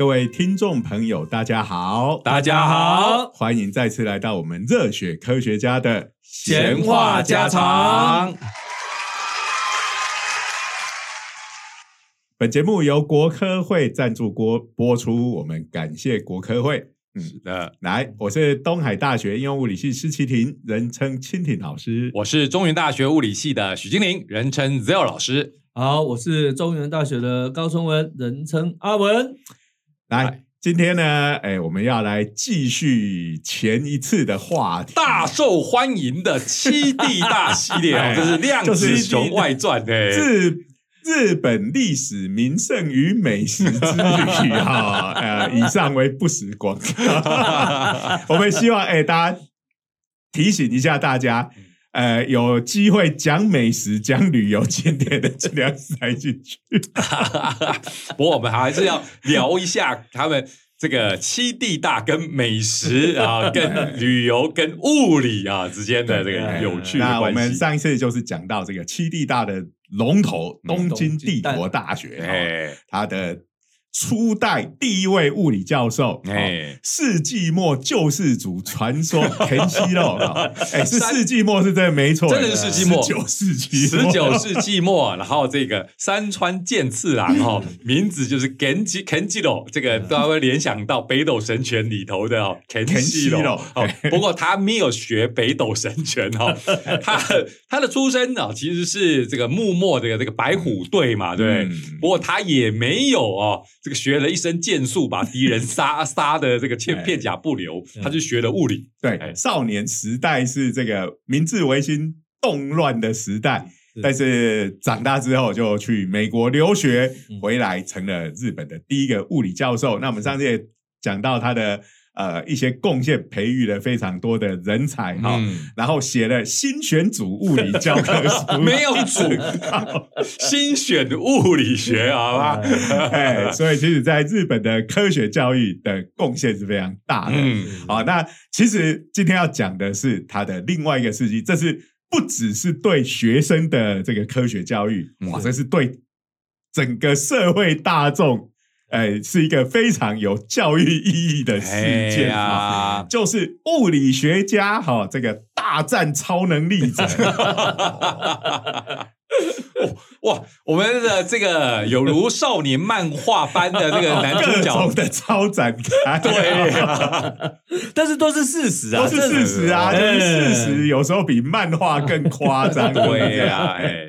各位听众朋友，大家好，大家好，欢迎再次来到我们热血科学家的闲话家常。本节目由国科会赞助播播出，我们感谢国科会。是的，来，我是东海大学应用物理系施启婷，人称蜻蜓老师。我是中原大学物理系的许金玲，人称 Zell 老师。好，我是中原大学的高崇文，人称阿文。来，今天呢，哎，我们要来继续前一次的话题，大受欢迎的七弟大系列 哦，这是《量子熊外传》哎，日日本历史名胜与美食之旅 哈，呃，以上为不实广告。我们希望哎，大家提醒一下大家。呃，有机会讲美食、讲旅游景点的，尽量塞进去。不过，我们还是要聊一下他们这个七地大跟美食啊、跟旅游、跟物理啊之间的这个有趣的关系。那我们上一次就是讲到这个七地大的龙头——东京帝国大学，哎，它的。初代第一位物理教授，哎，世纪末救世主传说 田西洛，哎，是世纪末是真的没错，真的是世纪末，九世纪，十九世纪末，然后这个山川健次郎哈，名字就是 Genji Kenjiro，这个大家会联想到北斗神拳里头的哦，Kenjiro，哦，不过他没有学北斗神拳哈，他他的出身呢其实是这个幕末这个这个白虎队嘛，对，不过他也没有哦。这个学了一身剑术，把敌人杀 杀的这个片片甲不留，他就学了物理。对，少年时代是这个明治维新动乱的时代，但是长大之后就去美国留学，回来成了日本的第一个物理教授。那我们上次也讲到他的。呃，一些贡献培育了非常多的人才哈，然后写了新选组物理教科书，没有组，新选物理学，好吧？哎，所以其实在日本的科学教育的贡献是非常大的。嗯，好，那其实今天要讲的是他的另外一个事迹，这是不只是对学生的这个科学教育，哇，这是对整个社会大众。哎，是一个非常有教育意义的事件啊！就是物理学家哈，这个大战超能力者。哇，我们的这个有如少年漫画般的这个男主角。的超展开，对，但是都是事实啊，都是事实啊，就是事实，有时候比漫画更夸张，对啊，哎。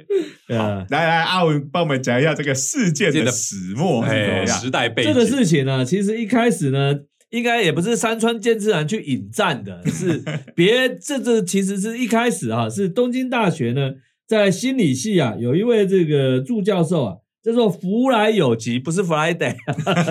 来来，阿文帮我们讲一下这个事件的始末是怎么样？时代背景。这个事情呢，其实一开始呢，应该也不是山川健次郎去引战的，是别这这其实是一开始啊，是东京大学呢在心理系啊，有一位这个助教授啊，叫做福来有吉，不是 Friday，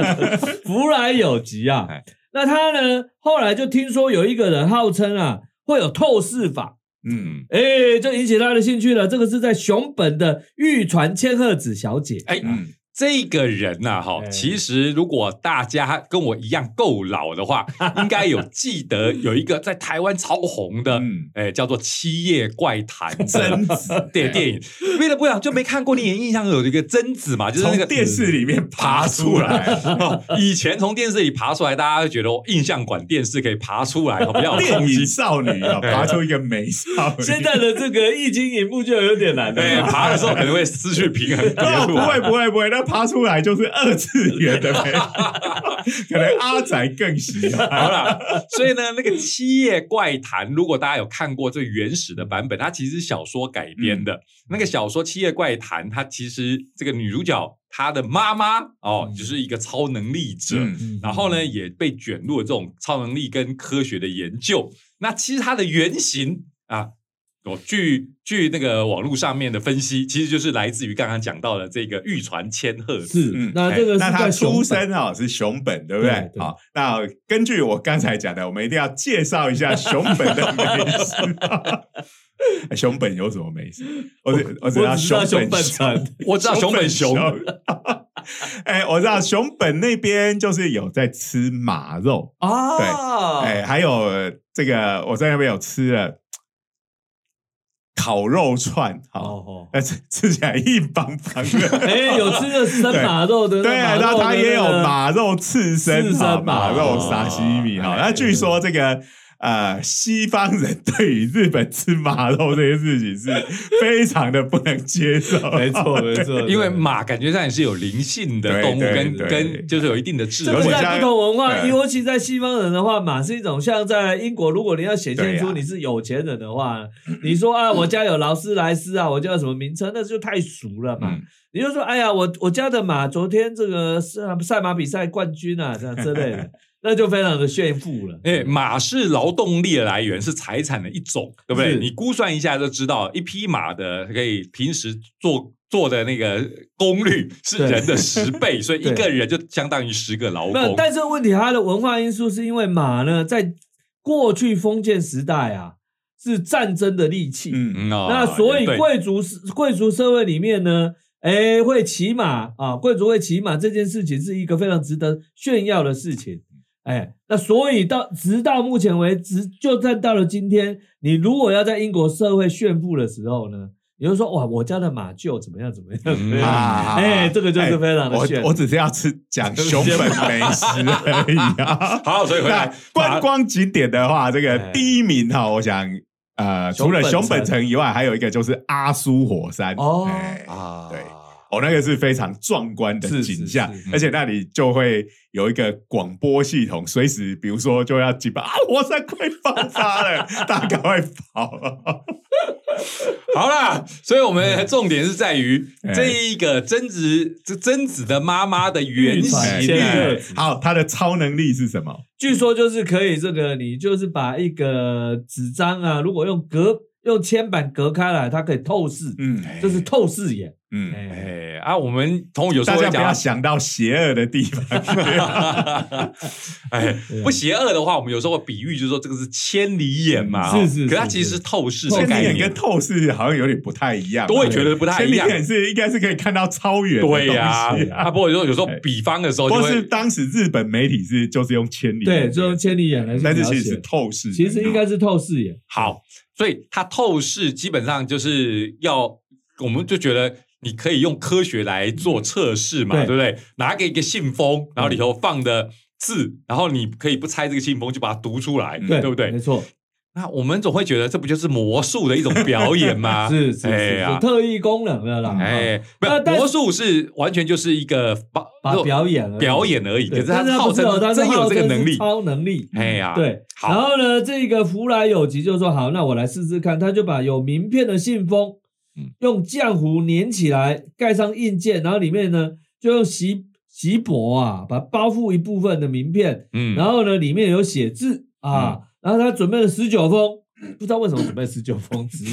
福来有吉啊。那他呢，后来就听说有一个人号称啊，会有透视法。嗯，哎，就引起他的兴趣了。这个是在熊本的玉传千鹤子小姐，哎，嗯。这个人呐，哈，其实如果大家跟我一样够老的话，应该有记得有一个在台湾超红的，哎，叫做《七夜怪谈》贞子 电电影。为了不想就没看过，你也印象有一个贞子嘛，就是那个电视里面爬出来。以前从电视里爬出来，大家会觉得印象馆电视可以爬出来，比较电影少女啊，爬出一个美少女。现在的这个液晶荧幕就有点难，对，爬的时候可能会失去平衡。不会，不会，不会，那。爬出来就是二次元的，可能阿宅更喜欢。好了，所以呢，那个《七夜怪谈》，如果大家有看过最原始的版本，它其实是小说改编的。那个小说《七夜怪谈》，它其实这个女主角她的妈妈哦，就是一个超能力者，然后呢也被卷入了这种超能力跟科学的研究。那其实它的原型啊。哦，据据那个网络上面的分析，其实就是来自于刚刚讲到的这个玉传千鹤是。那这个那他出生啊是熊本，对不对？好，那根据我刚才讲的，我们一定要介绍一下熊本的美食。熊本有什么美食？我我知道熊本城，我知道熊本熊。哎，我知道熊本那边就是有在吃马肉啊。对，哎，还有这个我在那边有吃了。烤肉串，好，哦，但是吃起来硬邦邦的。哎，有吃的生马肉的，对啊，然后它也有马肉刺身、刺身马肉哦沙西米哈。哎那据说这个呃，西方人对于日本吃马肉这件事情是非常的不能接受。没 错没错，因为马感觉上也是有灵性的动物，跟跟就是有一定的智这个慧。在不同文化，尤其在西方人的话，马是一种像在英国，如果你要显现出你是有钱人的话，你说啊，我家有劳斯莱斯啊，我家有什么名车，那就太俗了嘛。嗯你就说，哎呀，我我家的马昨天这个赛赛马比赛冠军啊，这样之类的，那就非常的炫富了。哎，马是劳动力的来源，是财产的一种，对不对？你估算一下就知道，一匹马的可以平时做做的那个功率是人的十倍，所以一个人就相当于十个劳那工。但是问题，它的文化因素是因为马呢，在过去封建时代啊，是战争的利器。嗯，嗯哦那所以贵族贵族社会里面呢，哎，会骑马啊，贵族会骑马这件事情是一个非常值得炫耀的事情。哎，那所以到直到目前为止，就算到了今天，你如果要在英国社会炫富的时候呢，你就说哇，我家的马厩怎么样怎么样怎么样？啊哎，这个就是非常的我炫。我只是要吃讲熊本美食 而已啊。好，所以回来观光景点的话，这个哎第一名哈，我想呃，除了熊本城城以外，还有一个就是阿苏火山哦哎啊，对哦，那个是非常壮观的是是景象是，而且那里就会有一个广播系统，随时比如说就要警报啊，火山快爆发了，大家赶快跑！好啦，所以我们重点是在于哎这一个贞子这贞子的妈妈的原型好，她的超能力是什么？据说就是可以这个，你就是把一个纸张啊，如果用隔用铅板隔开来，它可以透视，嗯就是透视眼。嗯，哎，哎啊，我们同有时大家不要想到邪恶的地方。哎，对不邪恶的话，我们有时候会比喻，就是说这个是千里眼嘛，是哦是是是可它其实是透视的千里眼概念。跟，透视好像有点不太一样，都会觉得不太一样。千里眼是应该是可以看到超远的对呀东西，啊，不过有有时候哎。比方的时候就或是，当时日本媒体是就是用千里眼对，就用千里眼来但是其实是。透视，其实应该是透视眼。好，所以它透视基本上就是要，我们就觉得你可以用科学来做测试嘛，对对不对？拿给一个信封，然后里头放的字，然后你可以不拆这个信封就把它读出来，对，对不对没？错，那我们总会觉得这不就是魔术的一种表演吗？是是是，特异功能的啦。哎，不魔术是完全就是一个把把表演表演而已，可是他号称真有这个能力，超能力。哎呀，对，然后呢，这个福来有吉就说好，那我来试试看。他就把有名片的信封，嗯用浆糊粘起来，盖上印件，然后里面呢就用锡锡箔啊，把包覆一部分的名片，嗯，然后呢里面有写字啊，然后他准备了十九封，不知道为什么准备十九封纸。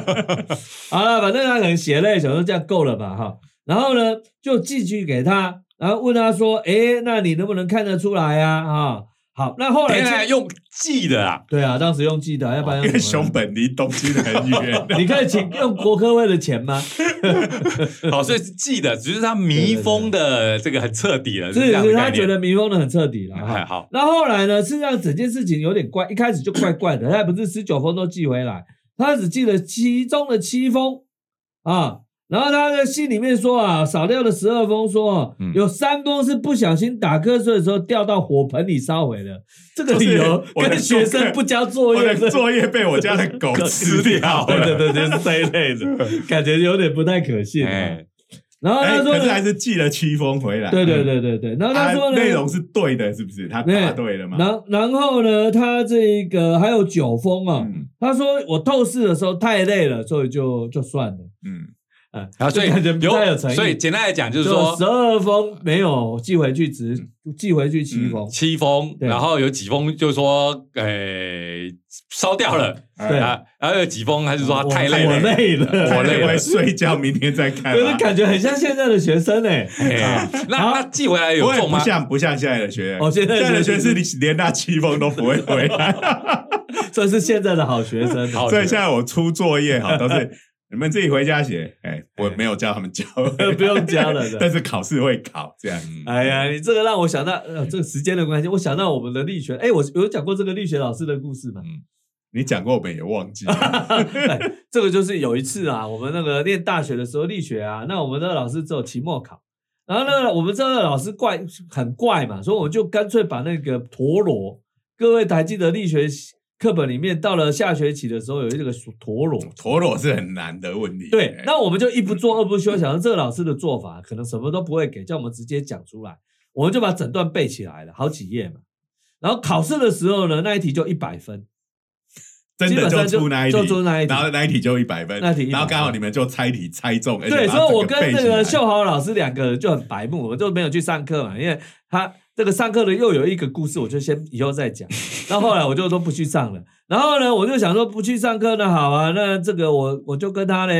好了，反正他可能写累，想说这样够了吧哈。然后呢，就寄去给他，然后问他说：“诶，那你能不能看得出来呀、啊？”哈，好，那后来就原来用记的啊，对啊，当时用寄的，要不然因为用什么熊本离东京很远，你可以请用国科会的钱吗？好，所以是记的，只是他密封的这个很彻底了，是这他觉得密封的很彻底了。好，那后来呢，事实上整件事情有点怪，一开始就怪怪的，他也不是十九封都寄回来，他只寄了其中的七封啊。然后他的信里面说啊，少掉了十二封，说有三封是不小心打瞌睡的时候掉到火盆里烧毁的。这个理由跟学生不交作我业是的作业被我家的 狗吃掉对对了。对 对，是这一类的，感觉有点不太可信然后哎，他说呢，可是还是寄了七封回来。对对对对对，然后他说内容是对的，是不是？他答对了嘛？然然后呢，他这个还有九封啊，嗯他说我透视的时候太累了，所以就就算了。嗯，啊，然后所以就感觉不太有诚意。所以简单来讲就是说十说。二封没有寄回去，只寄回去七封。七封，对然后有几封就是说，诶，烧掉了，对啊，然后有几封还是说他太累了我了，累了，我累了，睡觉，明天再看就是吧。感觉很像现在的学生哎。那好那寄回来有不会中吗不？像不像现在的学生，哦现在的学学生生是你连那七封都不会回来，这是现在的好学生。好所以现在我出作业哈都是你们自己回家写，哎，我没有叫他们交，不用教了 的但是考试会考这样。嗯哎呀，你这个让我想到，呃，这个时间的关系，我想到我们的力学，哎，我有讲过这个力学老师的故事吗？嗯你讲过我们也忘记了。哎这个就是有一次啊，我们那个念大学的时候力学啊，那我们那个老师只有期末考，然后呢，我们这个老师怪很怪嘛，所以我就干脆把那个陀螺，各位还记得力学课本里面到了下学期的时候有一个陀螺，陀螺是很难的问题。对哎，那我们就一不做二不休，想到这个老师的做法可能什么都不会给，叫我们直接讲出来，我们就把整段背起来了，好几页嘛。然后考试的时候呢，那一题就一百分，真的就出那一题，就出那一题。然后那一题就一百分，那题然后刚好你们就猜题猜中，对，所以我跟那个秀豪老师两个人就很白目，我就没有去上课嘛，因为他这个上课的又有一个故事，我就先以后再讲。那后来我就都不去上了。然后呢，我就想说不去上课那好啊，那这个我我就跟他呢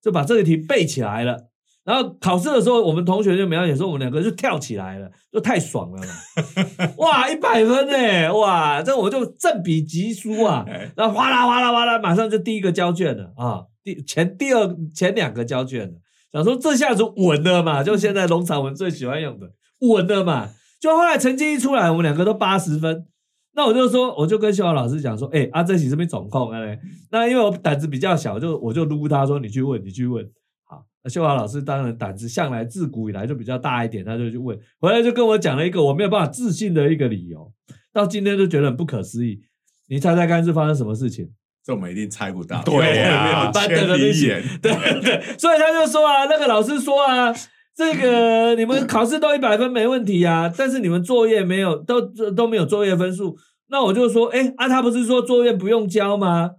就把这个题背起来了。然后考试的时候，我们同学就描写说，我们两个就跳起来了，就太爽了嘛！哇，一百分呢！哇，这我就正比级书啊！哎然后哗啦哗啦哗啦，马上就第一个交卷了啊，第前第二前两个交卷了，想说这下子稳了嘛，就现在农场文最喜欢用的稳了嘛。就后来成绩一出来，我们两个都八十分，那我就说，我就跟秀华老师讲说，哎、啊这题是不是总控啊嘞？那因为我胆子比较小，就我就撸他说你去问，你去问。好，那秀华老师当然胆子向来自古以来就比较大一点，他就去问，回来就跟我讲了一个我没有办法自信的一个理由，到今天就觉得很不可思议。你猜猜看是发生什么事情？这我们一定猜不到。对没有啊班得千里了那些眼，对对，所以他就说啊，那个老师说啊，这个你们考试都一百分没问题啊，但是你们作业没有，都都没有作业分数。那我就说，哎啊，他不是说作业不用交吗？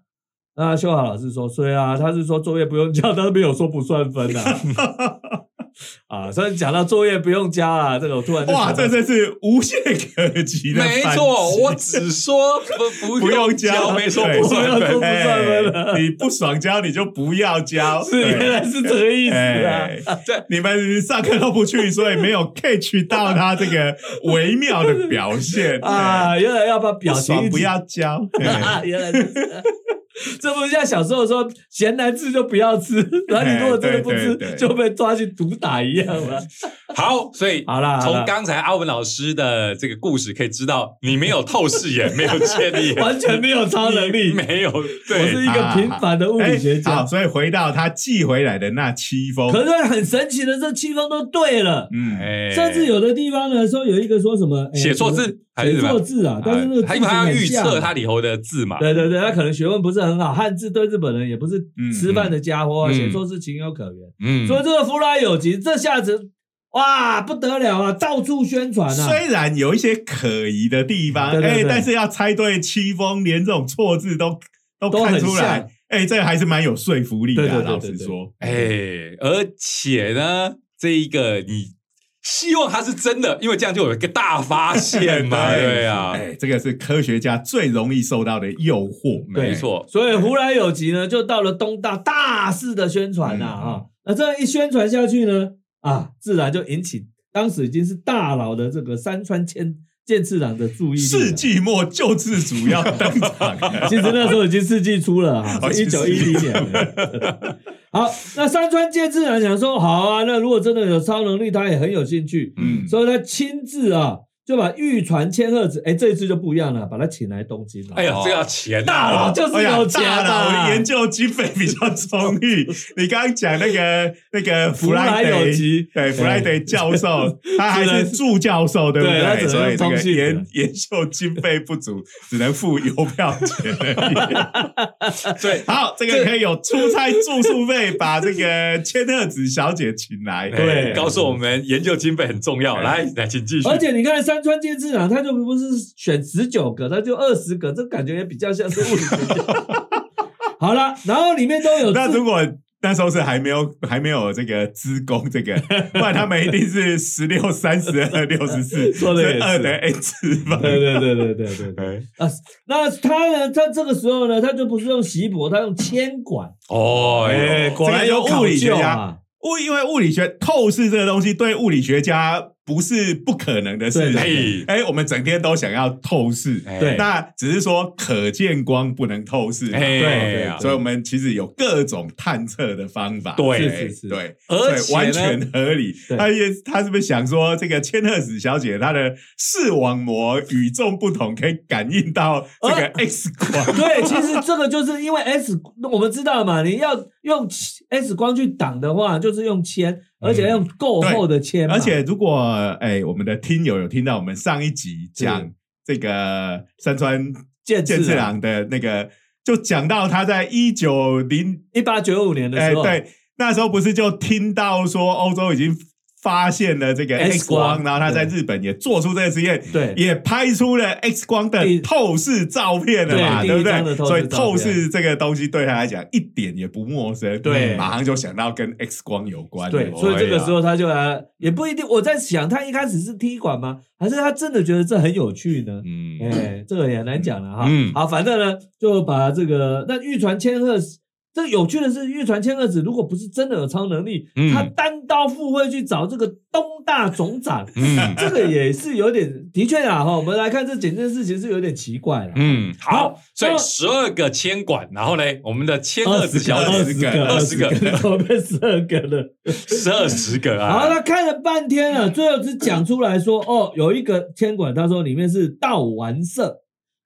啊，秀华老师说，对啊，他是说作业不用交，但是没有说不算分啊。啊，所以讲到作业不用交啊，这个我突然就哇，这真是无懈可击的。没错，我只说不 不不用用交，没说不算分不用说。不算分了哎你不爽交你就不要交，是原来是这个意思啊。对，你们上课都不去，所以没有 catch 到他这个微妙的表现啊，原来要把表情不不要交。啊，原来是 这不像小时候说咸难吃就不要吃，然后你如果真的不吃就被抓去毒打一样嘛。好，所以好啦从刚才阿文老师的这个故事可以知道，你没有透视眼，没有千里眼，完全没有超能力，没有。对我是一个平凡的物理学家。所以回到他寄回来的那七封，可是很神奇的，这七封都对了。嗯，哎甚至有的地方呢，说有一个说什么哎写错字写错字啊，但是那个他因为他要预测他。它里头的字嘛，对对对，他可能学问不是很好，汉字对日本人也不是嗯吃饭的家伙，嗯写错是情有可原。嗯，所以这个弗莱有吉这下子哇不得了啊，到处宣传啊。虽然有一些可疑的地方，哎，但是要猜对七封，连这种错字都都看出来像，哎，这个还是蛮有说服力的老实说，哎，而且呢，这一个你希望它是真的，因为这样就有一个大发现嘛，对啊，哎，这个是科学家最容易受到的诱惑。没错，所以胡来有吉呢，就到了东大大肆的宣传呐嗯。啊，那这样一宣传下去呢，啊，自然就引起当时已经是大佬的这个山川健健次郎的注意力了。世纪末救世主要登场，其实那时候已经世纪初了哈，哦是一九一零年了。好，那山川健次郎想说，好啊，那如果真的有超能力，他也很有兴趣，嗯，所以他亲自啊就把玉传千鹤子，哎，这一次就不一样了，把他请来东京了。哎呀，这要钱大佬啊！就是哎呀有钱大啊，佬研究经费比较充裕。你刚刚讲那个 那个弗莱有吉对弗莱德教授，他还是助教授，对不对他只能所以这个通信的研研究经费不足，只能付邮票钱而已。对，好，这个可以有出差住宿费，把这个千鹤子小姐请来。对哎告诉我们研究经费很重要。来，来，请继续。而且你看山川健次郎，他就不是选十九个，他就二十个，这感觉也比较像是物理学家。好了，然后里面都有 那如果那时候是还没有还没有这个资工这个，不然他们一定是十六、三十二、六十四，是二的 n 次方。对对对对对对对。哎啊，那他呢？他这个时候呢，他就不是用锡箔，他用铅管。哦，哎果然有物理学家！物因为物理学透视这个东西对物理学家不是不可能的事对情。哎，我们整天都想要透视，哎。对。那只是说可见光不能透视。对啊。所以我们其实有各种探测的方法。对。哎是是是。对，而且完全合理。他也他是不是想说，这个千鹤子小姐她的视网膜与众不同，可以感应到这个 X 光？对，其实这个就是因为 S，我们知道嘛，你要用 S 光去挡的话，就是用铅，而且要用够厚的铅嘛，而且如果哎，我们的听友有听到我们上一集讲这个山川健健次次郎郎的那个，就讲到他在一九零一八九五年的时候，哎对，那时候不是就听到说欧洲已经发现了这个 X 光，光然后他在日本也做出这个实验，对也拍出了 X 光的透视照片了嘛，对对不对？所以透视这个东西对他来讲一点也不陌生，对马上就想到跟 X 光有关的，对，所以这个时候。他就来，也不一定。我在想，他一开始是踢馆吗？还是他真的觉得这很有趣呢？嗯，哎，这个也很难讲了哈。嗯好，反正呢，就把这个那玉传千鹤子，这个有趣的是，玉传千鹤子如果不是真的有超能力，嗯他单刀赴会去找这个东大总长，嗯这个也是有点，的确啊哈。我们来看这整件事情是有点奇怪了。嗯，好好，所以十二个铅管，然后呢，我们的千二鹤子小姐十个，二十个，怎么变十二个了？十二十个啊好，啊，他看了半天了，最后只讲出来说，哦，有一个铅管，他说里面是道丸色，哎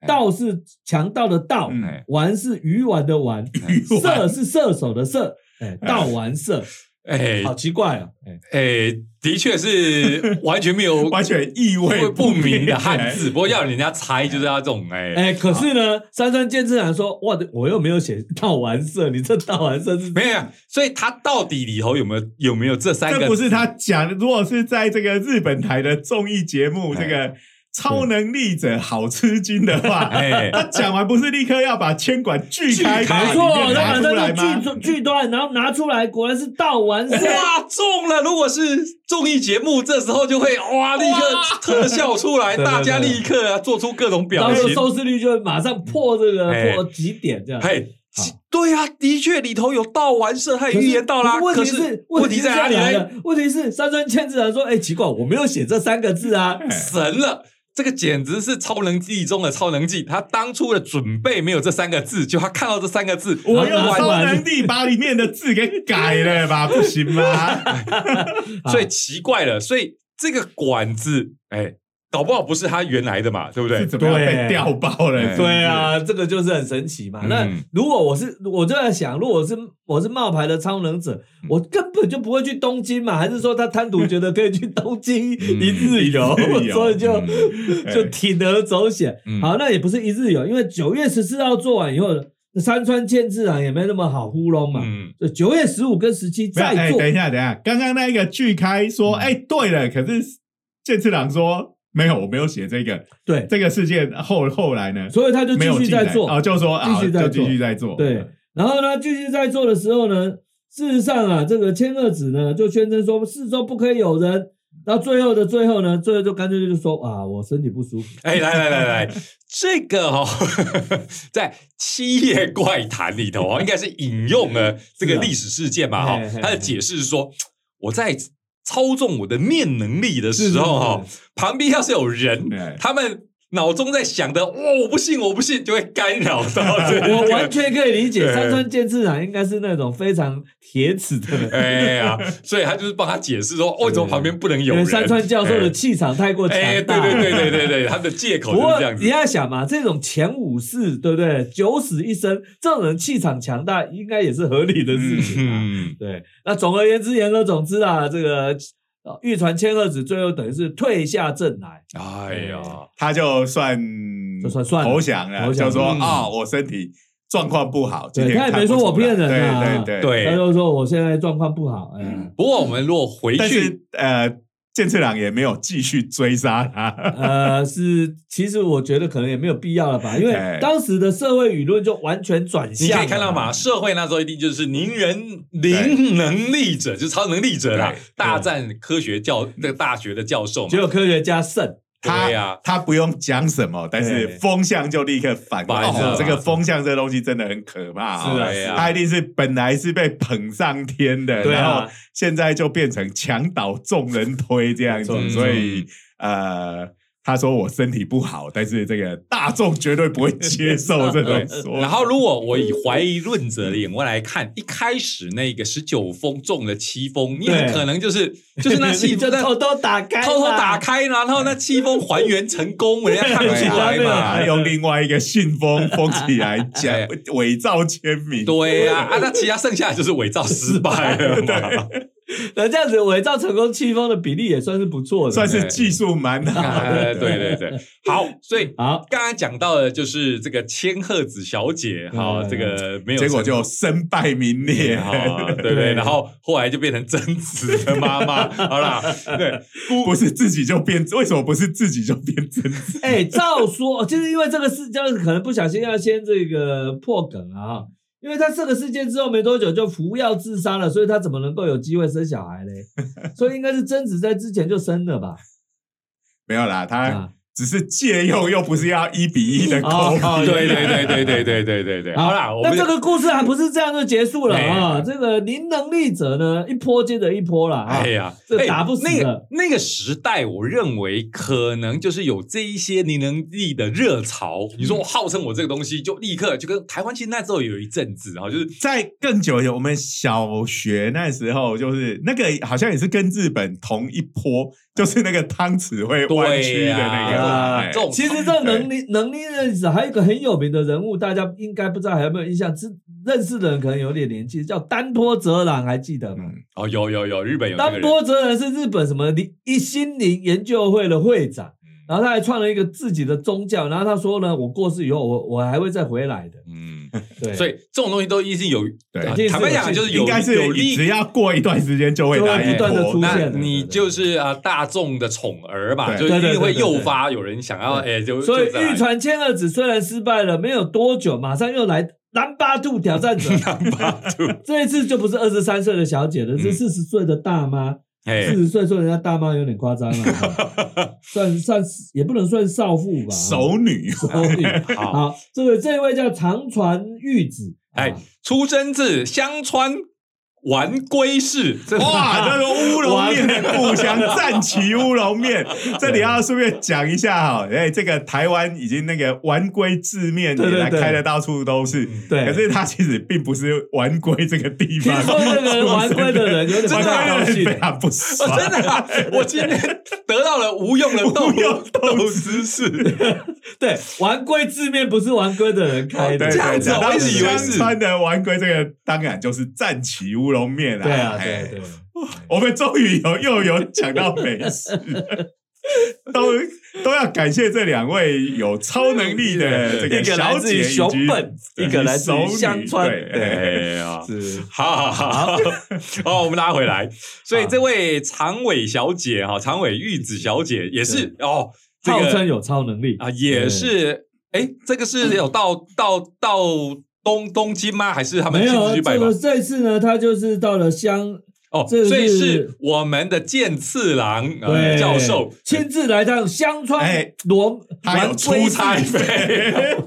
盗是强盗的盗玩，是鱼丸的丸，鱼丸。射是射手的射，哎，盗玩射，哎。好奇怪哦，哎，哎，的确是 完全没有完全意味不明的汉哎。字，不过要人家猜就是要这种哎。哎，可是呢，山川健次郎说，哇，我又没有写道玩色，你这道玩色是没有，所以他到底里头有没有有没有这三个？这不是他讲的。如果是在这个日本台的综艺节目，哎。这个超能力者好吃惊的话，哎他讲完不是立刻要把铅管锯开，没错，他把出来吗？那个锯锯断，然后拿出来，果然是盗丸色。哇中了！如果是综艺节目，这时候就会哇立刻特效出来，大家立刻啊做出各种表情。收视率就会马上破这个哎破几点这样。对呀，的确里头有盗完射，他也预言到啦。可是问题是问题在哪里呢？问题是这样来的问题是山村千字郎说：“哎，奇怪，我没有写这三个字啊。神了！这个简直是超能力中的超能力。他当初的准备没有这三个字，就他看到这三个字，我用超能力把里面的字给改了吧？不行吗？所以奇怪了。所以这个管子，哎，搞不好不是他原来的嘛，对不对？是？怎么样被调包了？对，啊，这个就是很神奇嘛。嗯。那如果我是，我就在想，如果我是我是冒牌的超能者，嗯。我根本就不会去东京嘛，还是说他贪图觉得可以去东京一日游，所以就嗯。就铤而走险。嗯。好，那也不是一日游，因为九月十四号做完以后，山川健次郎也没那么好糊弄嘛。嗯，九月十五跟十七再做。等，一下，等一下，刚刚那个巨开说，嗯。哎，对了，可是健次郎说没有，我没有写这个。对，这个事件后后来呢，所以他就继续在做，哦，就说啊，继续在做。就继续在做，对，然后呢，继续在做的时候呢，事实上啊，这个千鹤子呢就宣称说四周不可以有人，到最后的最后呢，最后就干脆就说啊，我身体不舒服。哎，来来来来，这个哦，在《七夜怪谈》里头哦，应该是引用了这个历史事件嘛哈。他的解释是说，我在操纵我的念能力的时候哈，旁边要是有人，他们脑中在想的，哇，我不信，我不信，就会干扰到这个。我完全可以理解，对山川健次郎应该是那种非常铁齿的人，哎呀，所以他就是帮他解释说，哦为什么旁边不能有人？山川教授的气场太过强哎，大。对对对对对对，他的借口就是这样子。要想嘛，这种前武士，对不对？九死一生，这种人气场强大，应该也是合理的事情啊。嗯，对，那总而言之，言而总之啊，这个呃玉传千鹤子最后等于是退下阵来，哎呀，他就算就算算投降了，就说啊，我身体状况不好，今天对他也没说我骗人啊对对对他就说我现在状况不好，哎、嗯。不过我们如果回去，呃，健次郎也没有继续追杀他，呃，是，其实我觉得可能也没有必要了吧，因为哎。当时的社会舆论就完全转向你，可以看到嘛，社会那时候一定就是宁人零能力者，就是超能力者啦，大战科学教那个大学的教授嘛。只。有科学家胜，他对呀他不用讲什么，但是风向就立刻反过来。反射哦这个风向这东西真的很可怕哦。是啊他一定是本来是被捧上天的，啊然后现在就变成墙倒众人推这样子所以呃。他说我身体不好，但是这个大众绝对不会接受 这种说。然后，如果我以怀疑论者的眼光来看，一开始那个十九封中了七封，你很可能就是就是那气 那就偷偷打开，偷偷打开，然后那七封还原成功，人家看不出来嘛。嘛，用另外一个信封封起来，假哎伪造签名。对呀、啊，那其他剩下的就是伪造失败了嘛。那这样子伪造成功七封的比例也算是不错的，算是技术蛮好哎的。对对对，好，所以好。刚刚讲到的就是这个千鹤子小姐，哈，嗯这个没有结果就身败名裂。哈，对不对？然后后来就变成贞子的妈妈，好啦，对，不是自己就变，为什么不是自己就变贞子？哎，照说就是因为这个事，就是可能不小心要先这个破梗啊，哈因为他这个事件之后没多久就服药自杀了，所以他怎么能够有机会生小孩嘞？所以应该是贞子在之前就生了吧？没有啦，他啊，只是借用，又不是要一比一的哦抠。对对对对对对对对对，好啦，我这个故事还不是这样就结束了啊？哎这个零能力者呢，一波接着一波了啊哎。呀，这哎打不死的那个那个时代，我认为可能就是有这一些零能力的热潮。你说我号称我这个东西，就立刻就跟台湾其实那时候有一阵子啊，就是在更久以前，我们小学那时候，就是那个好像也是跟日本同一波，就是那个汤匙会弯曲的那个。其实这能力能力认识还有一个很有名的人物，大家应该不知道还有没有印象？知认识的人可能有点年纪，叫丹波哲郎，还记得吗？嗯，哦，有有有，日本有丹波哲郎是日本什么灵一心灵研究会的会长，然后他还创了一个自己的宗教，然后他说呢，我过世以后，我我还会再回来的。嗯，对，所以这种东西都一定有，对。坦白讲就是有应该是有利只要过一段时间就会来一不断地波那出现了你就是啊大众的宠儿嘛，对。就一定会诱发有人想要哎，就所以玉传千鹤子虽然失败了，没有多久，马上又来南巴度挑战者。八度，这一次就不是二十三岁的小姐了，是嗯。四十岁的大妈。哎四，十岁说人家大妈有点夸张了，算算也不能算少妇吧。熟女。熟女。好，好，这个这位叫长传玉子，哎啊，出生自香川丸龟市，这哇，这个乌龙面的故乡战旗乌龙面，这里要顺便讲一下哈，哎，这个台湾已经那个玩龟制面对对对也来开的到处都是，对。可是它其实并不是玩龟这个地听方，说那个玩龟的人有点 不真的太高兴丸龟的非。常不哦爽，真的啊，我今天得到了无用的斗无用斗斗知识，对，玩龟字面不是玩龟的人开的。这样子我一直以为是。穿的玩龟这个当然就是战旗乌龙面啊对啊，哎对对。我们终于有又有讲到美食，都都要感谢这两位有超能力的这个小姐以及本，一个来自香川。对是。好好好，好，我们拉回来。所以这位长尾小姐哈，长尾玉子小姐也是哦，这个号称有超能力。啊，也是。哎，这个是有到到到东东京吗？还是他们去拜访这个？这次呢，他就是到了香哦，这所以是是我们的剑次郎呃教授亲自来趟香川哎罗还有出差费，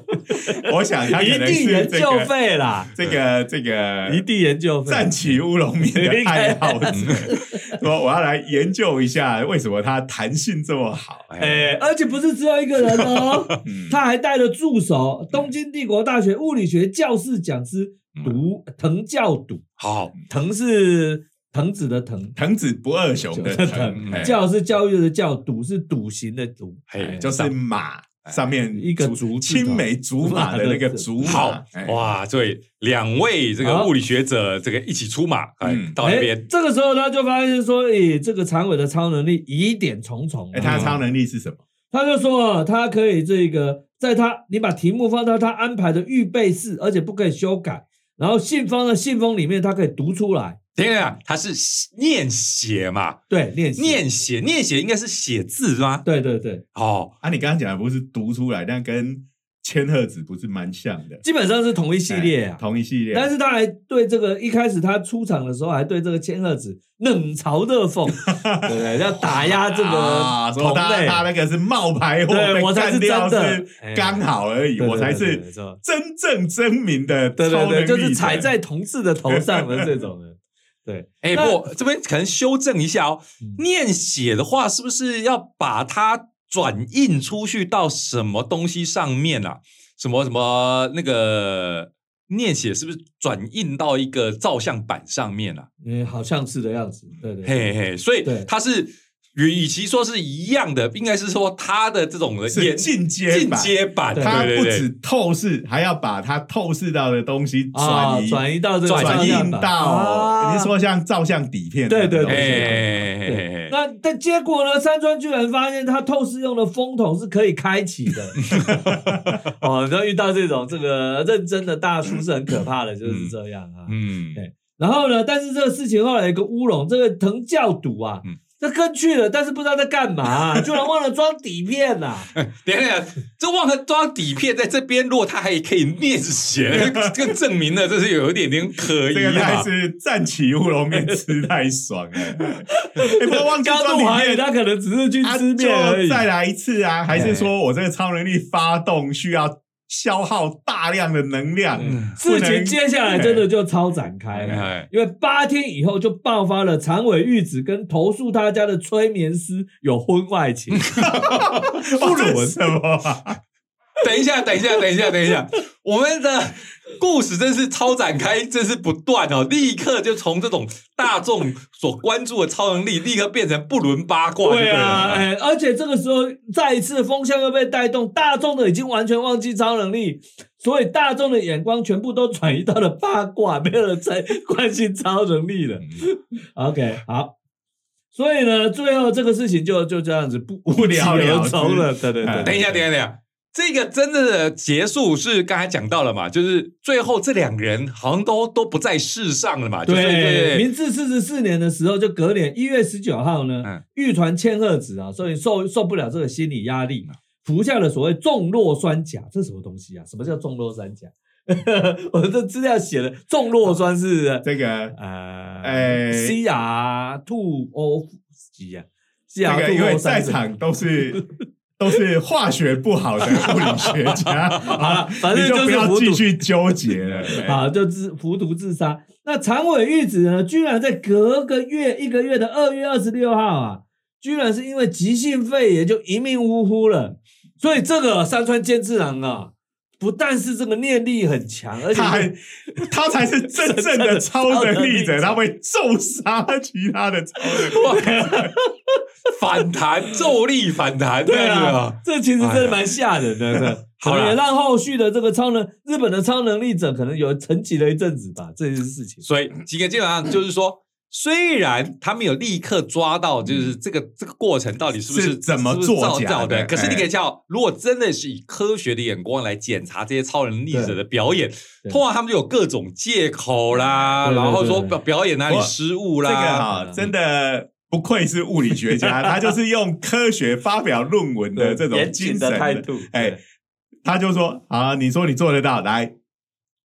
我想他可一能地研究费啦，这个这个一地研究费。站起乌龙面的爱好者，说我要来研究一下为什么它弹性这么好。哎，而且不是只有一个人哦，嗯。他还带了助手，东京帝国大学物理学教室讲师嗯。读藤教笃，好，藤是藤子的藤，藤子不二雄的藤，哎。教是教育的教，笃是笃行的笃，嘿哎就是马上面一个竹竹青梅竹马的那个 竹马哇，对，两位这个物理学者这个一起出马，哎嗯，到那哎边，这个时候他就发现说，哎，这个长尾的超能力疑点重重。哎，他的超能力是什么？他就说啊，他可以这个，在他你把题目放到他安排的预备室，而且不可以修改。然后信封的信封里面，他可以读出来，等一下，他是念写嘛？对，练习，念写，念写应该是写字是吗？对对对，哦，啊，你刚刚讲的不是读出来，但跟千鹤子不是蛮像的？基本上是同一系列啊哎。同一系列。但是他还对这个一开始他出场的时候，还对这个千鹤子冷嘲热讽，对 不对？要打压这 啊，个同说他类，他那个是冒牌货，对我才是真的刚好而已，对对我才对对是真正真名的对对对，就是踩者在同事的头上的这种人。对，哎，那不，这边可能修正一下哦嗯。念写的话，是不是要把它转印出去到什么东西上面啊？什么什么那个念写是不是转印到一个照相板上面啊？嗯，好像是的样子。对对對，嘿嘿，所以对它是与与其说是一样的，应该是说它的这种的是演进阶进版阶版，对他不止透视，还要把他透视到的东西啊，转移、转移到这个转印到，啊你是说像照相底片对对对那但结果呢？山川居然发现他透视用的风筒是可以开启的。哦，然后遇到这种这个认真的大叔是很可怕的，就是这样啊。嗯，对然后呢，但是这个事情后来有一个乌龙，这个藤教主啊嗯，他跟去了，但是不知道在干嘛、居然忘了装底片呐、等一下，这忘了装底片在这边，如果他还可以念写，这个证明了这是有一点点可疑这个还啊。是站起乌龙面吃太爽了，你不要忘记高装底片。他可能只是去啊吃面而已。再来一次啊？还是说我这个超能力发动需要消耗大量的能量？嗯事情接下来真的就超展开了。哎，因为八天以后就爆发了长尾玉子跟投诉他家的催眠师有婚外情，不伦什么啊？等一下，等一下，等一下，等一下，我们的故事真是超展开，真是不断哦，立刻就从这种大众所关注的超能力，立刻变成不伦八卦就对。啊，哎，而且这个时候再一次风向又被带动，大众的已经完全忘记超能力，所以大众的眼光全部都转移到了八卦，没有人再关心超能力了。OK，好。所以呢，最后这个事情就就这样子不不了了之了。对对对，等一下，等一下，等一下，这个真正的结束是刚才讲到了嘛？就是最后这两个人好像都都不在世上了嘛？就是对，对明治四十四年的时候，就隔年一月十九号呢嗯，玉团千鹤子啊，所以受受不了这个心理压力，服下了所谓重弱酸钾，这什么东西啊？什么叫重弱酸钾？我这资料写的重弱酸是这个呃哎，C R two O 几啊这个，因为在三场都是都是化学不好的物理学家，好了，反正你就不要继续纠结了。啊，就自服毒自杀。那长尾玉子呢，居然在隔个月一个月的二月二十六号啊，居然是因为急性肺炎就一命呜呼了。所以这个山川健次郎啊，不但是这个念力很强，而且他还他才是真正的超能力者，他会咒杀其他的超能力者。反弹咒力反弹，对啊，这其实真的蛮吓人的。对可好也让后续的这个超能日本的超能力者可能有沉寂了一阵子吧，这件事情。所以几个基本上就是说，虽然他没有立刻抓到，就是这个这个过程到底是不是怎么造造的，可是你可以哎。叫，如果真的是以科学的眼光来检查这些超能力者的表演，通常他们就有各种借口啦，然后说表表演哪里失误这个啦，哈，真的不愧是物理学家，他就是用科学发表论文的这种精神的态度，哎对，他就说啊，你说你做得到，来，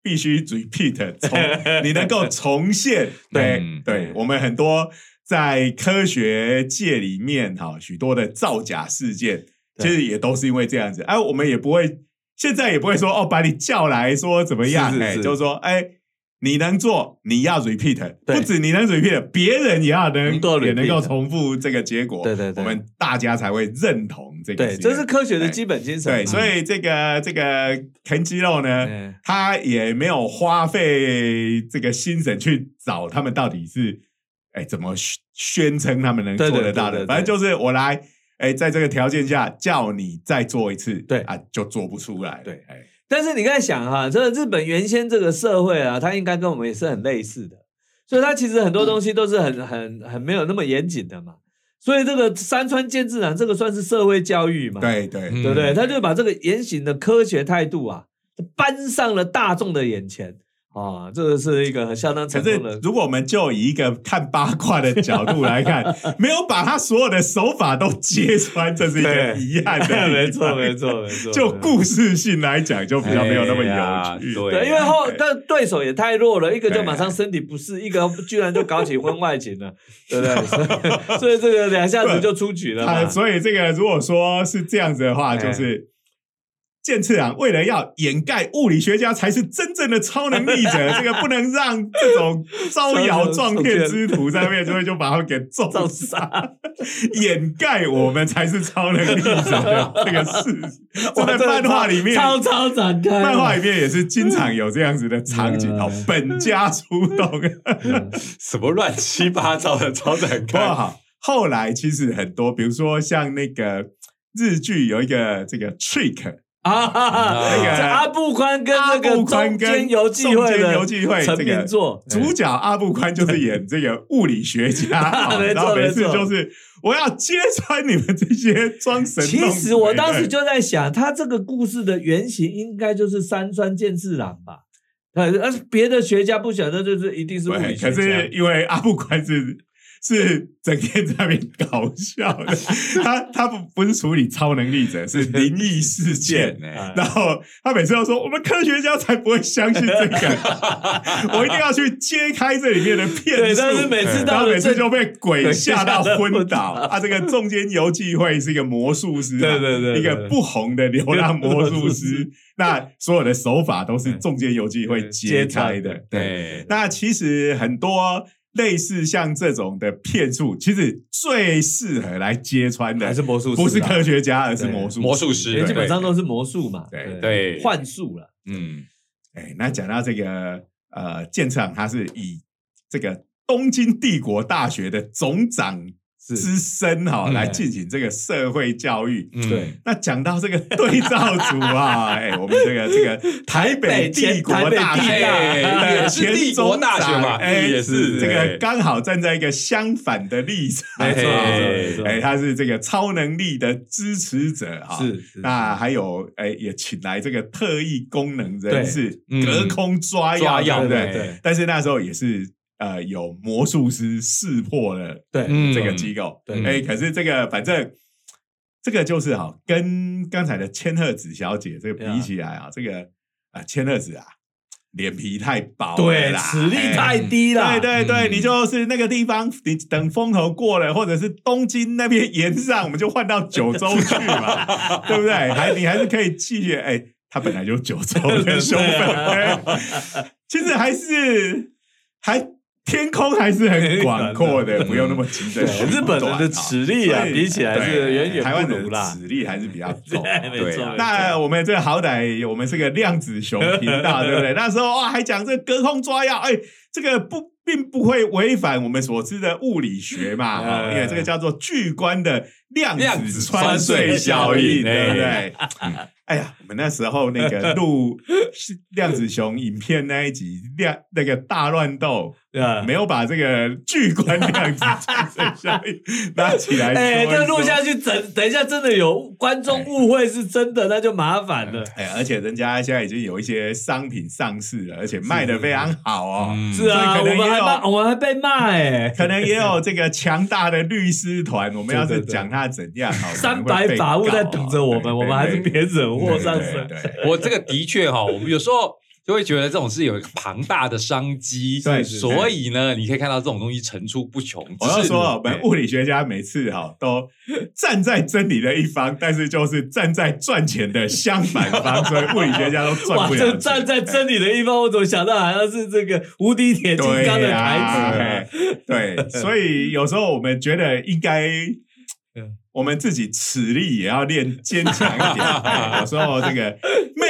必须 repeat 重，你能够重现，对。嗯对，我们很多在科学界里面哈，许多的造假事件，其实也都是因为这样子，哎，我们也不会，现在也不会说哦，把你叫来说怎么样，就是说，哎。你能做，你要 repeat，不止你能 repeat，别人也要能也能够重复这个结果，对对对。我们大家才会认同这个对。这是科学的哎基本精神。对，所以这个这个啃肌肉呢，嗯。他也没有花费这个心神去找他们到底是哎怎么宣宣称他们能做得到的，反正就是我来哎在这个条件下叫你再做一次，对。啊就做不出来，对。哎但是你刚才想哈，这个日本原先这个社会啊，它应该跟我们也是很类似的，所以它其实很多东西都是很很很没有那么严谨的嘛。所以这个山川健治郎这个算是社会教育嘛，对对。嗯。对不对？他就把这个严谨的科学态度啊，搬上了大众的眼前啊，这个是一个相当成功的，如果我们就以一个看八卦的角度来看，没有把他所有的手法都揭穿，这是一个遗憾的 地方。没错没错 没错，就故事性来讲，就比较没有那么有趣。对对，因为后但对手也太弱了，一个就马上身体不适，一个居然就搞起婚外情了，对不对？所以所以这个两下子就出局了。所以这个如果说是这样子的话，哎就是剑次郎为了要掩盖物理学家才是真正的超能力者，这个不能让这种招摇撞骗之徒在面，就 会就把他们给揍揍杀，掩盖我们才是超能力者的这个事实。这在漫画里面，超超展开了，漫画里面也是经常有这样子的场景哦，本家出动。嗯。什么乱七八糟的超展开，好，后来其实很多，比如说像那个日剧有一个这个 Trick，啊，那个这阿布宽跟阿那个中间跟游记会的成这个名作，主角阿布宽就是演这个物理学家，哦 没错然后每次没错就是我要揭穿你们这些装神其。实我当时就在想，他这个故事的原型应该就是山川健次郎吧？呃，而别的学家不晓得，就是一定是物，理学家。可是因为阿布宽是是整天在那边搞笑的，他他不不是处理超能力者，是灵异事件。哎然后他每次都说：“我们科学家才不会相信这个，我一定要去揭开这里面的骗术。”对但是每次然后到了这每次就被鬼吓到昏昏倒。倒啊，这个中间游记会是一个魔术师啊，对对对对一个不红的流浪魔术师。那所有的手法都是中间游记会揭开的。对，对，那其实很多类似像这种的骗术，其实最适合来揭穿的还是魔术师啊不是科学家，而是魔术魔术师因为基本上都是魔术嘛，对对幻术了。嗯，哎，那讲到这个呃，建次郎他是以这个东京帝国大学的总长是之身哈、嗯来进行这个社会教育。嗯。对，那讲到这个对照组啊，哎，我们这个这个台北帝国大学，台北帝大哎也是帝国大学嘛哎，也是。这个哎刚好站在一个相反的立场，没错哎他是这个超能力的支持者哈，是是。那还有哎，也请来这个特异功能人士嗯。隔空抓抓药药，对不对？对对。但是那时候也是呃有魔术师识破了对嗯这个机构，对哎，可是这个反正这个就是哈，跟刚才的千鹤子小姐这个比起来啊，这个啊千鹤子啊。脸皮太薄了对，啦，实力哎太低了。对对对，嗯你就是那个地方，你等风头过了，或者是东京那边延上，我们就换到九州去嘛，对不对？还你还是可以继续，哎，他本来就九州的兄 对粉，啊哎其实还是还天空还是很广阔的，不用那么急着对日本人的实力啊比起来是远远台湾人的实力还是比较重。对，那我们这好歹我们是个量子熊频道，对不对？那时候哇，还讲这隔空抓药，哎，这个不并不会违反我们所知的物理学嘛，因为这个叫做巨观的量量子子穿隧效应，对不对？嗯 哎呀，我们那时候那个录量子熊影片那一集，量那个大乱斗，没有把这个巨观量子穿隧效应拿起来哎，说，这录下去，等等一下，真的有观众误会是真的，那就麻烦了。哎，而且人家现在已经有一些商品上市了，而且卖的非常好哦。嗯是啊，可能还骂，我们还被骂哎。可能也有这个强大的律师团，我们要是讲他怎样，哦三百法务在等着我们，我们还是别惹祸上身。我这个的确哈，我们有时候就会觉得这种是有一个庞大的商机，对所以呢，你可以看到这种东西层出不穷。我要说，我们物理学家每次哈都站在真理的一方，但是就是站在赚钱的相反方，所以物理学家都赚，不了 站在真理的一方，我怎么想到好像是这个无敌铁金对刚的台词对，所以有时候我们觉得应该 嗯。我们自己齿力也要练坚强一点，哎有时候这个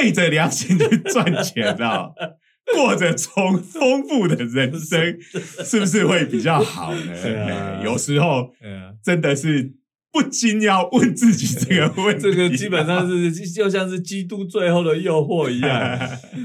昧着良心去赚钱啊，过着充丰富的人生，是不是会比较好呢？有时候真的是不禁要问自己这个问题。这个基本上是就像是基督最后的诱惑一样。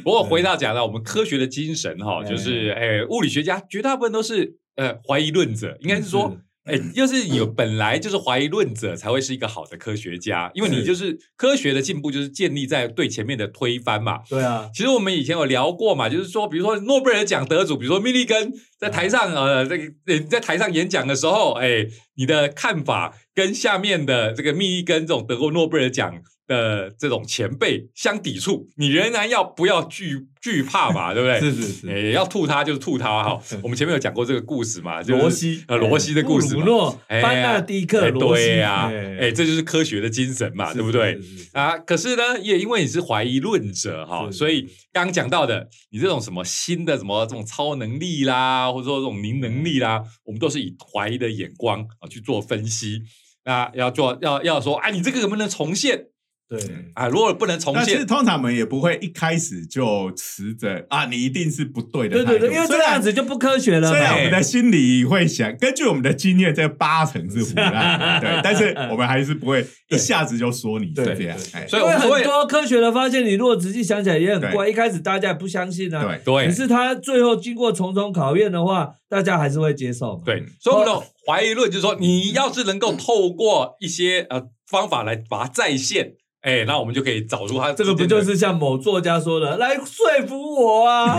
不过回到讲到我们科学的精神哈，哎就是哎，物理学家绝大部分都是呃怀疑论者，应该是说哎，就是有本来就是怀疑论者才会是一个好的科学家，因为你就是科学的进步就是建立在对前面的推翻嘛。对啊，其实我们以前有聊过嘛，就是说，比如说诺贝尔奖得主，比如说密立根在台上呃，这个在台上演讲的时候，哎，你的看法跟下面的这个密立根这种得过诺贝尔奖。的这种前辈相抵触，你仍然要不要惧惧怕嘛？对不对？是是是，哎，要吐他就是吐他哈。我们前面有讲过这个故事嘛？罗西呃，罗西的故事，鲁诺班纳迪克罗西啊，哎，这就是科学的精神嘛，对不对？啊，可是呢，也因为你是怀疑论者哈，所以刚刚讲到的，你这种什么新的什么这种超能力啦，或者说这种灵能力啦，我们都是以怀疑的眼光啊去做分析。那要做要要说，哎，你这个能不能重现？对啊，如果不能重现，但是通常我们也不会一开始就持着啊，你一定是不对的。对对对，因为这样子就不科学了。虽然我们的心里会想，根据我们的经验，这八成是胡乱，对，但是我们还是不会一下子就说你是这样。所以很多科学的发现，你如果仔细想起来也很怪。一开始大家也不相信啊，对对。可是他最后经过重重考验的话，大家还是会接受。对，所以我们的怀疑论就是说，你要是能够透过一些呃方法来把它再现。哎，那我们就可以找出他这个不就是像某作家说的，来说服我啊，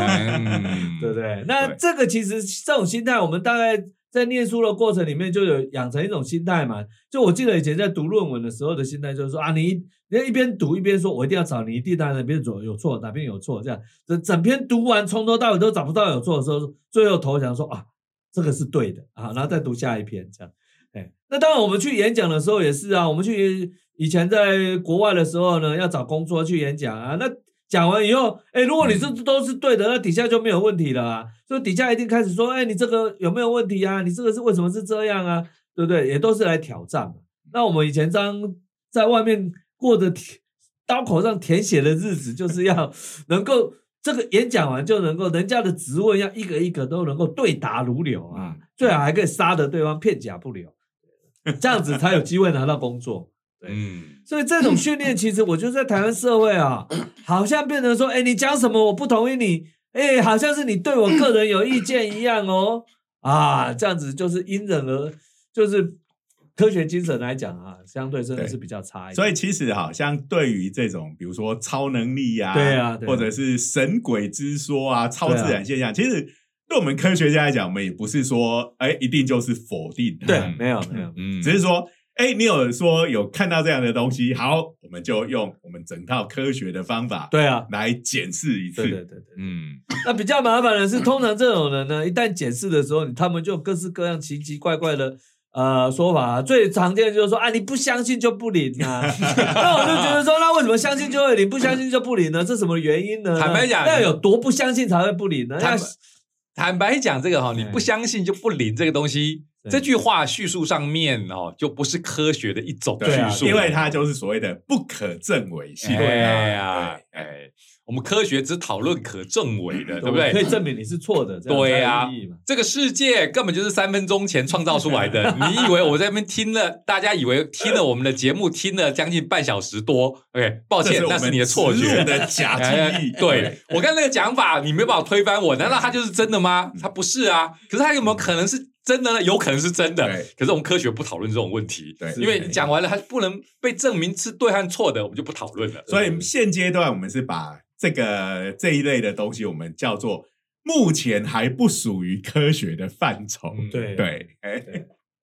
对不对？那这个其实这种心态，我们大概在念书的过程里面就有养成一种心态嘛。就我记得以前在读论文的时候的心态，就是说啊，你你一边读一边说，我一定要找你一定哪边左有错，哪边有错，这样整整篇读完从头到尾都找不到有错的时候，最后投降说啊，这个是对的啊，然后再读下一篇这样。哎，那当然我们去演讲的时候也是啊，我们去。以前在国外的时候呢，要找工作去演讲啊，那讲完以后，哎，如果你这都是对的，那底下就没有问题了啊。所以底下一定开始说，哎，你这个有没有问题啊？你这个是为什么是这样啊？对不对？也都是来挑战。那我们以前当在外面过着刀口上舔血的日子，就是要能够这个演讲完就能够人家的质问要一个一个都能够对答如流啊，最好还可以杀得对方片甲不留，这样子才有机会拿到工作。嗯，所以这种训练，其实我觉得在台湾社会啊，好像变成说，哎，你讲什么我不同意你，哎，好像是你对我个人有意见一样哦，啊，这样子就是因人而，就是科学精神来讲啊，相对真的是比较差一点。所以其实好像对于这种，比如说超能力呀，对啊，或者是神鬼之说啊，超自然现象，其实对我们科学家来讲，我们也不是说，哎，一定就是否定。的，对，没有没有，嗯，只是说。哎，你有说有看到这样的东西？好，我们就用我们整套科学的方法，对啊，来检视一次。对对对对，嗯。那比较麻烦的是，通常这种人呢，一旦检视的时候，他们就各式各样奇奇怪怪的呃说法。最常见的就是说啊，你不相信就不灵啊。那我就觉得说，那为什么相信就会灵，不相信就不灵呢？这什么原因呢？坦白讲，要有多不相信才会不灵呢？坦坦白讲，这个哈，你不相信就不灵，这个东西。这句话叙述上面哦，就不是科学的一种叙述，因为它就是所谓的不可证伪性。对呀，哎，我们科学只讨论可证伪的，对不对？可以证明你是错的，对呀。这个世界根本就是三分钟前创造出来的。你以为我在那边听了，大家以为听了我们的节目听了将近半小时多？OK，抱歉，那是你的错觉的假记忆。对我刚那个讲法，你没有办法推翻我，难道它就是真的吗？它不是啊。可是它有没有可能是？真的呢，有可能是真的，可是我们科学不讨论这种问题，对，因为讲完了，它不能被证明是对和错的，我们就不讨论了。所以现阶段我们是把这个这一类的东西，我们叫做目前还不属于科学的范畴。对对，哎，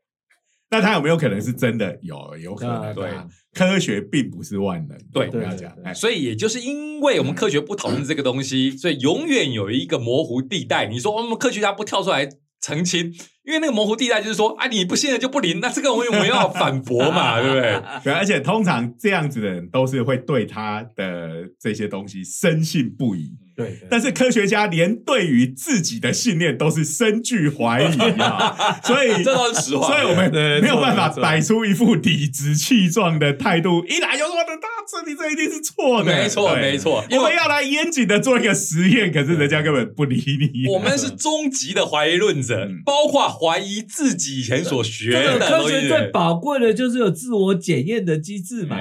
那它有没有可能是真的？有，有可能。对，科学并不是万能。对，不要讲。所以也就是因为我们科学不讨论这个东西，所以永远有一个模糊地带。你说我们科学家不跳出来澄清？因为那个模糊地带就是说，啊，你不信了就不灵，那这个我们要反驳嘛，对不？对，而且通常这样子的人都是会对他的这些东西深信不疑。对，但是科学家连对于自己的信念都是深具怀疑啊，所以这都是实话，所以我们没有办法摆出一副理直气壮的态度，一来就说的大这你这一定是错的，没错没错，我们要来严谨的做一个实验，可是人家根本不理你。我们是终极的怀疑论者，包括怀疑自己以前所学的科学最宝贵的就是有自我检验的机制嘛。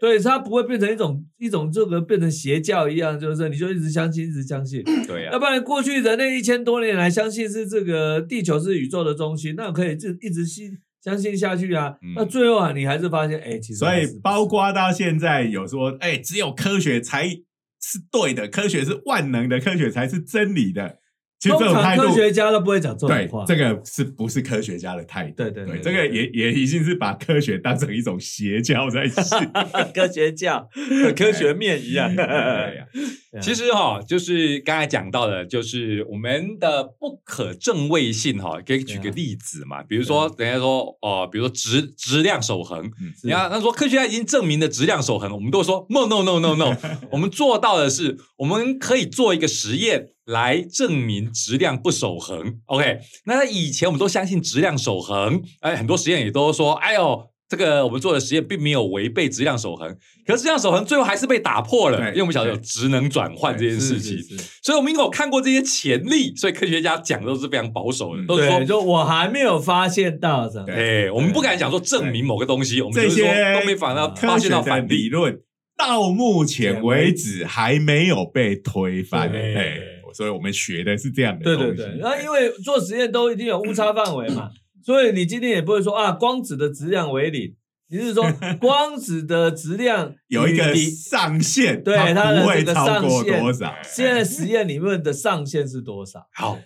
对，它不会变成一种一种这个变成邪教一样，就是你就一直相信，一直相信。对呀，要不然过去人类一千多年来相信是这个地球是宇宙的中心，那可以就一直信相信下去啊。嗯那最后啊，你还是发现，哎，其实所以包括到现在有说，哎，只有科学才是对的，科学是万能的，科学才是真理的。其实通这种态度常科，学家都不会讲这种话。这个是不是科学家的态度？对对对这个也也已经是把科学当成一种邪教在信。科学教、科学面一样。对呀 其实哈、就是刚才讲到的，就是我们的不可证伪性哈、可以举个例子嘛，比如说人家说哦、比如说质质量守恒，嗯你看他说科学家已经证明了质量守恒，我们都说 no no no no no，我们做到的是我们可以做一个实验来证明质量不守恒。OK，那以前我们都相信质量守恒，哎，很多实验也都说，哎呦。这个我们做的实验并没有违背质量守恒，可是质量守恒最后还是被打破了，因为我们晓得有职能转换这件事情，所以我们因为有看过这些潜力，所以科学家讲的都是非常保守的，嗯都是说我还没有发现到这样。对哎，我们不敢讲说证明某个东西，我们这就是说些都没反到科发现到反例。理论，到目前为止还没有被推翻。对哎，所以我们学的是这样的对东西。对对，然后因为做实验都一定有误差范围嘛，所以你今天也不会说啊，光子的质量为零，你是说 光子的质量有一个上限，对它它不会的这个超过上限多少。现在实验里面的上限是多少？好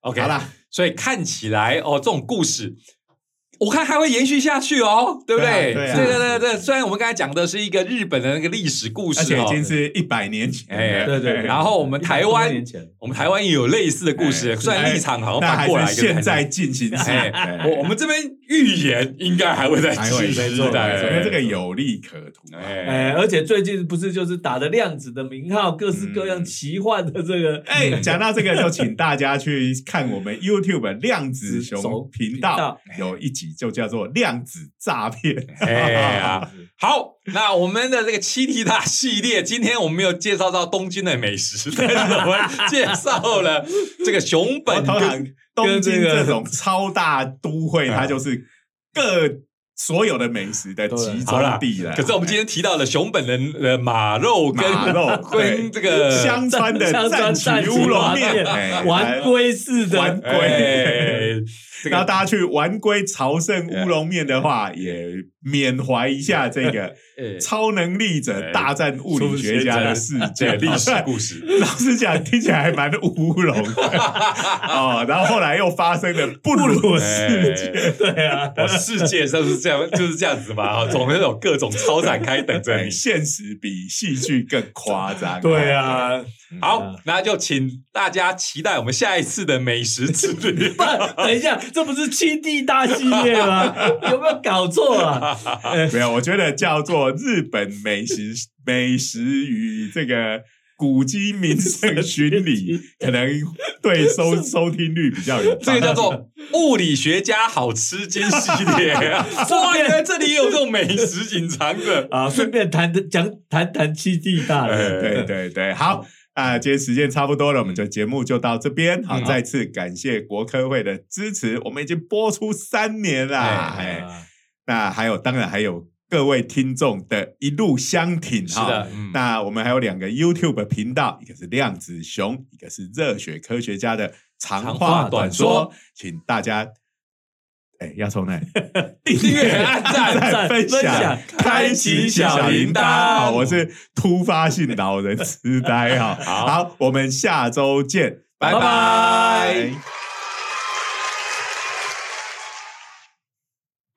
，OK，好啦，所以看起来哦，这种故事。我看还会延续下去哦，对不对？对啊对啊对对对对。虽然我们刚才讲的是一个日本的那个历史故事哦而且已，经是一百年前对对对。然后我们台湾100多年前我们台湾也有类似的故事，哎虽然立场好像那还反过来，是现在进行时。哎我我们这边预言应该还会再继续的，因为这个有利可图啊。哎，哎，而且最近不是就是打的量子的名号，各式各样嗯奇幻的这个，哎，讲到这个，就请大家去看我们 YouTube 量子熊频道，有一集就叫做“量子诈骗 哎呀，好，那我们的这个七题大系列，今天我们没有介绍到东京的美食，但是我们介绍了这个熊”。本跟东京跟这个这种超大都会，它就是各所有的美食的集中地了。可是我们今天提到了熊本人的呃马肉跟马肉 跟这个香川的香川战旗乌龙面，哎玩龟式的玩龟。然后大家去玩归朝圣乌龙面的话，也缅怀一下这个 哎超能力者大战物理学家的事件对历史故事。老实讲，听起来还蛮乌龙的 哦。然后后来又发生了布鲁事件，对啊，我世界上是这样，就是这样子嘛，哈，总会有各种超展开等着，你。现实比戏剧更夸张。对，啊，好，那就请大家期待我们下一次的美食之旅。不，等一下，这不是七地大系列吗？有没有搞错啊？没有，我觉得叫做日本美食美食与这个。古迹名胜巡礼可能对收收听率比较有这个叫做物理学家好吃惊系列啊！哇，原来这里也有这种美食隐藏的。啊，顺便谈讲谈谈七地大对对对，好啊、今天时间差不多了，我们就节目就到这边。好，嗯再次感谢国科会的支持，我们已经播出三年啦。哎，啊那还有，当然还有各位听众的一路相挺哈。是的，嗯，那我们还有两个 YouTube 频道，一个是量子熊，一个是热血科学家的长长话短说，请大家。哎，要从哪里？订阅、按赞、赞 分分享享、开启小铃铛。好，我是突发性老人痴呆哈。好好，我们下周见，拜拜拜